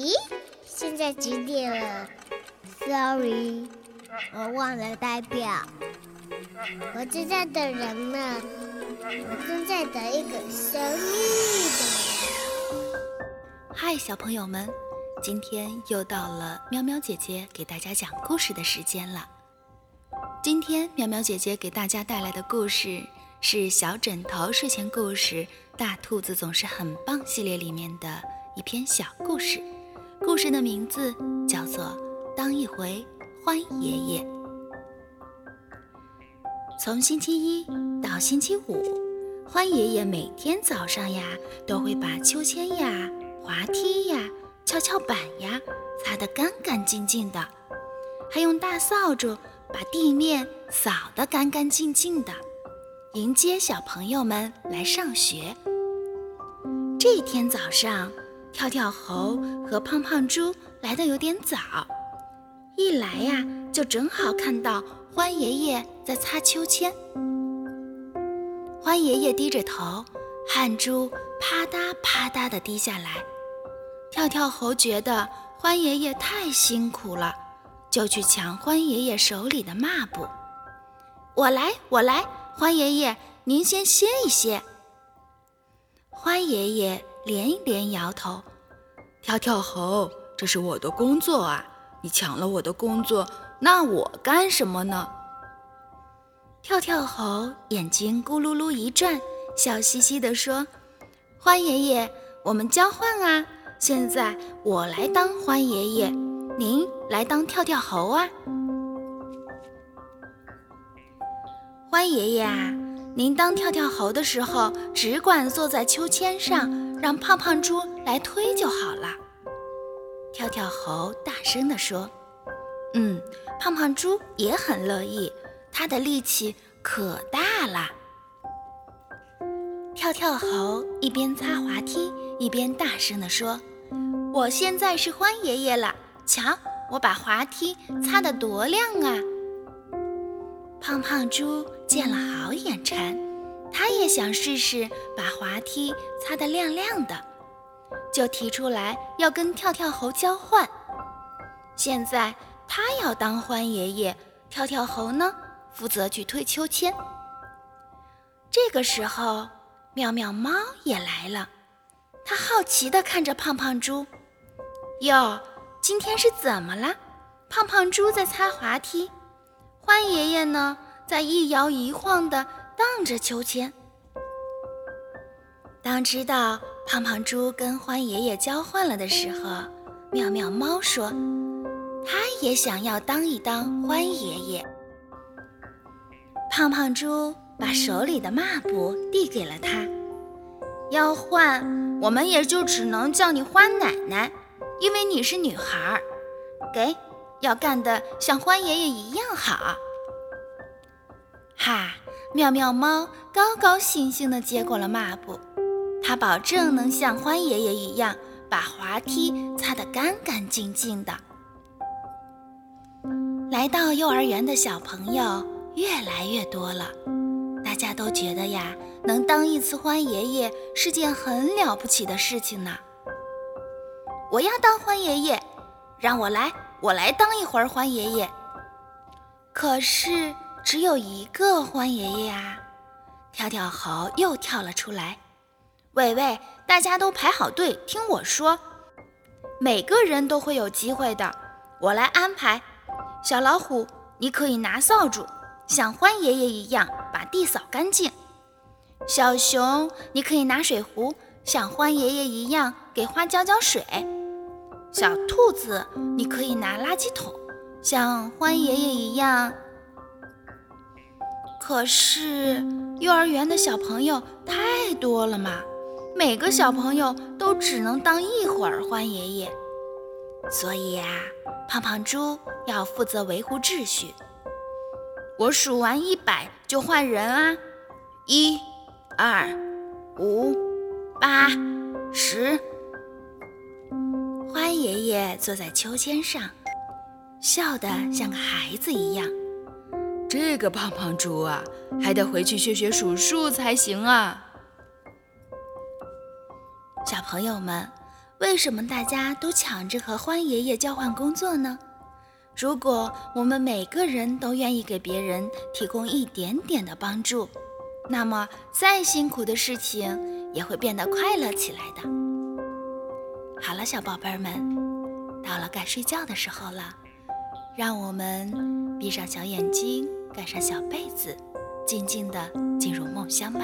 咦，现在几点了？Sorry，我忘了代表。我正在等人呢，我正在等一个神秘的人。嗨，小朋友们，今天又到了喵喵姐姐给大家讲故事的时间了。今天喵喵姐姐给大家带来的故事是小枕头睡前故事《大兔子总是很棒》系列里面的一篇小故事。故事的名字叫做《当一回欢爷爷》。从星期一到星期五，欢爷爷每天早上呀，都会把秋千呀、滑梯呀、跷跷板呀擦得干干净净的，还用大扫帚把地面扫得干干净净的，迎接小朋友们来上学。这天早上。跳跳猴和胖胖猪来的有点早，一来呀就正好看到欢爷爷在擦秋千。欢爷爷低着头，汗珠啪嗒啪嗒地滴下来。跳跳猴觉得欢爷爷太辛苦了，就去抢欢爷爷手里的抹布。我来，我来，欢爷爷，您先歇一歇。欢爷爷。连连摇头，跳跳猴，这是我的工作啊！你抢了我的工作，那我干什么呢？跳跳猴眼睛咕噜噜一转，笑嘻嘻地说：“欢爷爷，我们交换啊！现在我来当欢爷爷，您来当跳跳猴啊！欢爷爷啊，您当跳跳猴的时候，只管坐在秋千上。”让胖胖猪来推就好了，跳跳猴大声地说：“嗯，胖胖猪也很乐意，他的力气可大了。”跳跳猴一边擦滑梯，一边大声地说：“我现在是欢爷爷了，瞧，我把滑梯擦得多亮啊！”胖胖猪见了好眼馋。他也想试试把滑梯擦得亮亮的，就提出来要跟跳跳猴交换。现在他要当欢爷爷，跳跳猴呢负责去推秋千。这个时候，妙妙猫也来了，它好奇地看着胖胖猪：“哟，今天是怎么了？”胖胖猪在擦滑梯，欢爷爷呢在一摇一晃的。荡着秋千。当知道胖胖猪跟欢爷爷交换了的时候，妙妙猫说：“它也想要当一当欢爷爷。”胖胖猪把手里的抹布递给了他，要换，我们也就只能叫你欢奶奶，因为你是女孩儿。给，要干得像欢爷爷一样好。哈。妙妙猫高高兴兴地接过了抹布，它保证能像欢爷爷一样把滑梯擦得干干净净的。来到幼儿园的小朋友越来越多了，大家都觉得呀，能当一次欢爷爷是件很了不起的事情呢。我要当欢爷爷，让我来，我来当一会儿欢爷爷。可是。只有一个欢爷爷呀！跳跳猴又跳了出来。喂喂，大家都排好队，听我说，每个人都会有机会的，我来安排。小老虎，你可以拿扫帚，像欢爷爷一样把地扫干净。小熊，你可以拿水壶，像欢爷爷一样给花浇浇水。小兔子，你可以拿垃圾桶，像欢爷爷一样。可是幼儿园的小朋友太多了嘛，每个小朋友都只能当一会儿欢爷爷，所以呀，胖胖猪要负责维护秩序。我数完一百就换人啊，一、二、五、八、十。欢爷爷坐在秋千上，笑得像个孩子一样。这个胖胖猪啊，还得回去学学数数才行啊！小朋友们，为什么大家都抢着和欢爷爷交换工作呢？如果我们每个人都愿意给别人提供一点点的帮助，那么再辛苦的事情也会变得快乐起来的。好了，小宝贝们，到了该睡觉的时候了，让我们闭上小眼睛，盖上小被子，静静的进入梦乡吧。